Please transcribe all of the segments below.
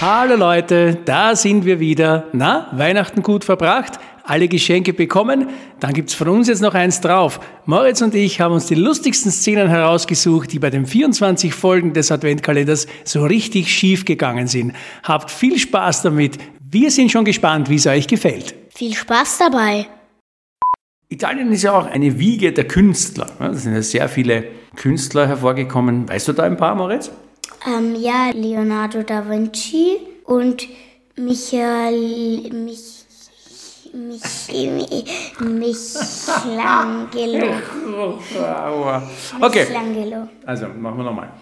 Hallo Leute, da sind wir wieder. Na, Weihnachten gut verbracht? Alle Geschenke bekommen? Dann gibt's von uns jetzt noch eins drauf. Moritz und ich haben uns die lustigsten Szenen herausgesucht, die bei den 24 Folgen des Adventkalenders so richtig schief gegangen sind. Habt viel Spaß damit. Wir sind schon gespannt, wie es euch gefällt. Viel Spaß dabei. Italien ist ja auch eine Wiege der Künstler. Da sind ja sehr viele Künstler hervorgekommen. Weißt du da ein paar, Moritz? Ähm, ja, Leonardo da Vinci und Michael, mich, mich, Michelangelo. Okay, Michelangelo. also machen wir nochmal.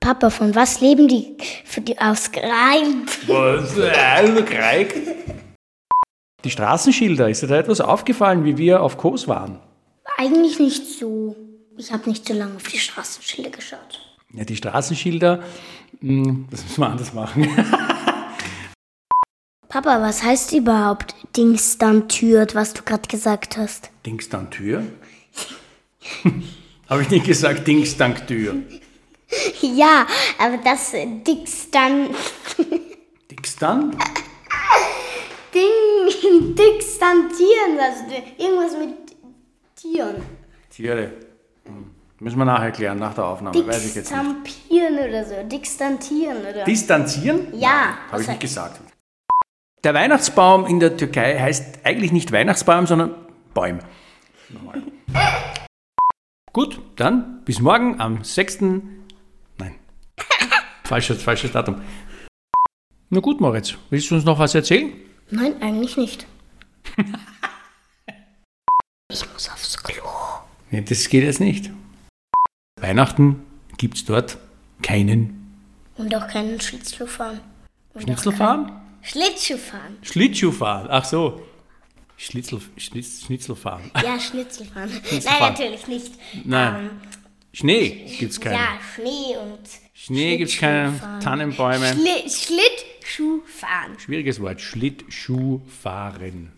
Papa, von was leben die, für die ausgereimt? Was? Also, Kreik? Die Straßenschilder, ist dir da etwas aufgefallen, wie wir auf Kos waren? Eigentlich nicht so. Ich habe nicht so lange auf die Straßenschilder geschaut. Ja, die Straßenschilder, mh, das müssen wir anders machen. Papa, was heißt überhaupt Dings dann Türt, was du gerade gesagt hast? Dings dann Tür? Habe ich nicht gesagt, Dings dank Tür. Ja, aber das äh, Dings dann Dings dann? Ding, Dings dann Tieren, also irgendwas mit Tieren. Tiere. Hm. Müssen wir nachher klären, nach der Aufnahme. Weiß ich jetzt nicht. Dixtampieren oder so, Dixtantieren oder. Distanzieren? Ja, Habe ich was nicht gesagt. Der Weihnachtsbaum in der Türkei heißt eigentlich nicht Weihnachtsbaum, sondern Bäum. Nochmal. Gut, dann bis morgen am 6. Nein. falsches, falsches Datum. Na gut, Moritz, willst du uns noch was erzählen? Nein, eigentlich nicht. ich muss aufs Klo. Nee, das geht jetzt nicht. Weihnachten gibt es dort keinen Und auch keinen Schlittschuhfahren. Schnitzelfahren? Schlittschuhfahren. Schlittschuhfahren, ach so. Schnitzel, Schnitz, Schnitzelfahren. Ja, Schnitzelfahren. Nein, Schnitzelfahren. natürlich nicht. Nein. Schnee gibt es keinen. Ja, Schnee und. Schnee gibt es keine. Tannenbäume. Schli Schlittschuhfahren. Schwieriges Wort, Schlittschuhfahren.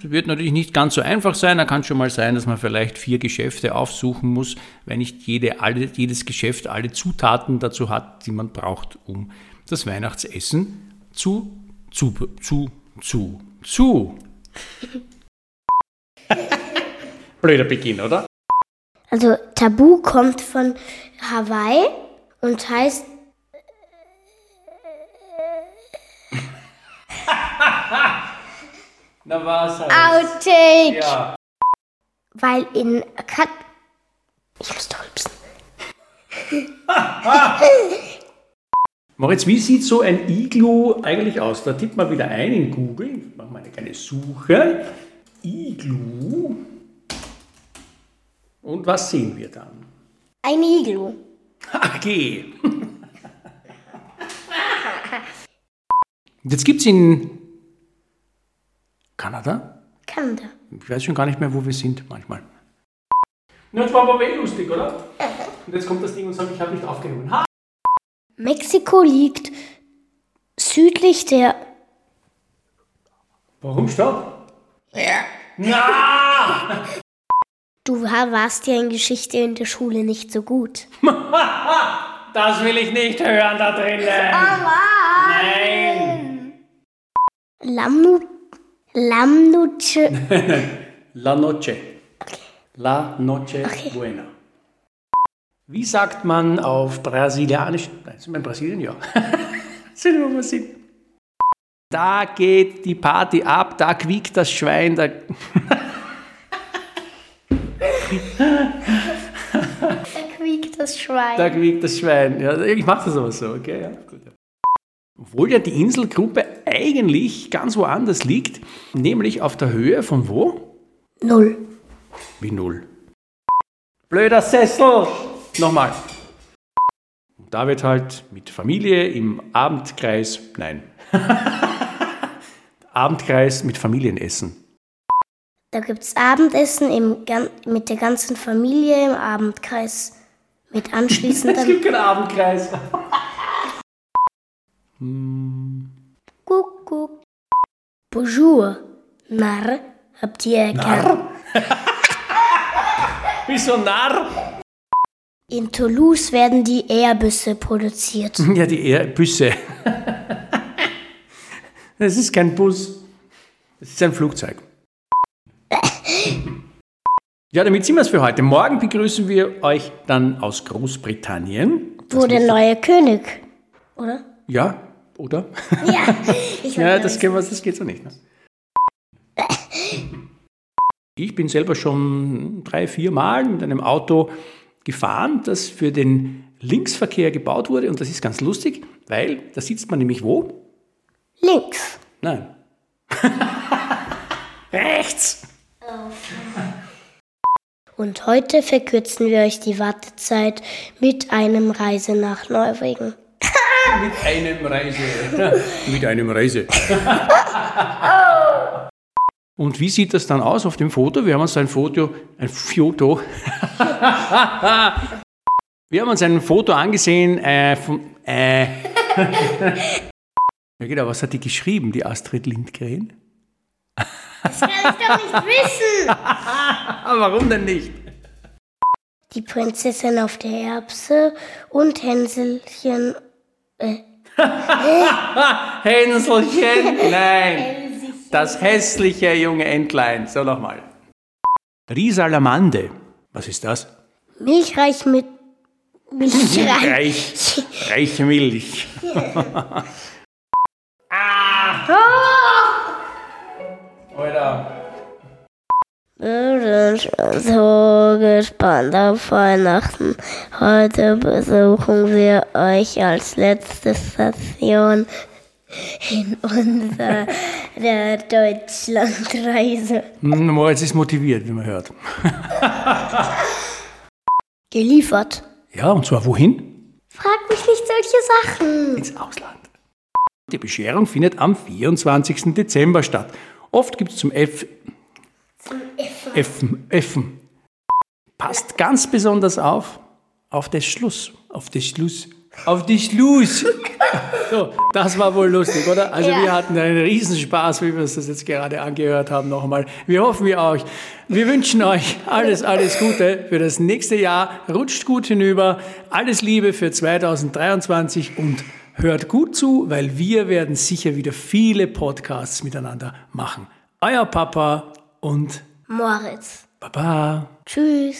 Das wird natürlich nicht ganz so einfach sein. Da kann schon mal sein, dass man vielleicht vier Geschäfte aufsuchen muss, weil nicht jede, alle, jedes Geschäft alle Zutaten dazu hat, die man braucht, um das Weihnachtsessen zu, zu, zu, zu, zu. Blöder Beginn, oder? Also, Tabu kommt von Hawaii und heißt. Na was halt. Outtake! Ja. Weil in Kat. Ich muss rülpsen. Moritz, wie sieht so ein Iglu eigentlich aus? Da tippt man wieder ein in Google. Machen wir eine kleine Suche. Iglu. Und was sehen wir dann? Ein Iglu. Okay. Jetzt gibt es in Kanada. Kanada. Ich weiß schon gar nicht mehr, wo wir sind manchmal. Na, das war aber eh lustig, oder? Und jetzt kommt das Ding und sagt, ich habe nicht aufgenommen. Ha! Mexiko liegt südlich der. Warum stopp? Ja. Na! Du warst ja in Geschichte in der Schule nicht so gut. Das will ich nicht hören da drinnen. Nein. Lamnu. Lamnuche. La noche. La noche Okay. buena. Wie sagt man auf Brasilianisch? Nein, sind wir in Brasilien? Ja. sind wir, wir sind. Da geht die Party ab, da quiekt das Schwein, da. Da quiekt das Schwein. Da quiekt das Schwein. Ja, ich mache das aber so, okay? Ja, gut. Ja. Obwohl ja die Inselgruppe eigentlich ganz woanders liegt, nämlich auf der Höhe von wo? Null. Wie null. Blöder Sessel! Nochmal. Und da wird halt mit Familie im Abendkreis, nein. Abendkreis mit Familienessen. Da gibt's Abendessen im, mit der ganzen Familie im Abendkreis. Mit Es anschließendem gibt keinen Abendkreis. Kuckuck. Bonjour. Narr, habt ihr erkannt? Narr? Wieso Narr? In Toulouse werden die Airbüsse produziert. Ja, die Airbüsse. Das ist kein Bus, das ist ein Flugzeug. Ja, damit sind wir es für heute. Morgen begrüßen wir euch dann aus Großbritannien. Wo der neue König, oder? Ja, oder? Ja, ich Ja, das, wir, das geht so nicht. Ne? Ich bin selber schon drei, vier Mal mit einem Auto gefahren, das für den Linksverkehr gebaut wurde. Und das ist ganz lustig, weil da sitzt man nämlich wo? links. Nein. Rechts. Und heute verkürzen wir euch die Wartezeit mit einem Reise nach Norwegen. Mit einem Reise. Mit einem Reise. Und wie sieht das dann aus auf dem Foto? Wir haben uns ein Foto, ein Foto. Wir haben uns ein Foto angesehen äh, von, äh. Ja genau, was hat die geschrieben, die Astrid Lindgren? Das kann ich doch nicht wissen. Warum denn nicht? Die Prinzessin auf der Erbse und Hänselchen. Äh, Hänselchen? Nein. Das hässliche junge Entlein. So nochmal. Risalamande. Was ist das? Milchreich mit Milchreich. Reich. Reiche Milch. ah! Alter. Wir bin so gespannt auf Weihnachten. Heute besuchen wir euch als letzte Station in unserer Deutschlandreise. Hm, Moritz ist motiviert, wie man hört. Geliefert. Ja, und zwar wohin? Frag mich nicht solche Sachen. Ins Ausland. Die Bescherung findet am 24. Dezember statt. Oft gibt es zum 11. Effen, Effen. Passt ganz besonders auf, auf das Schluss, auf das Schluss, auf die Schluss. So, das war wohl lustig, oder? Also ja. wir hatten einen Riesenspaß, wie wir uns das jetzt gerade angehört haben nochmal. Wir hoffen wir euch. Wir wünschen euch alles, alles Gute für das nächste Jahr. Rutscht gut hinüber. Alles Liebe für 2023 und hört gut zu, weil wir werden sicher wieder viele Podcasts miteinander machen. Euer Papa und Moritz. Baba. Tschüss.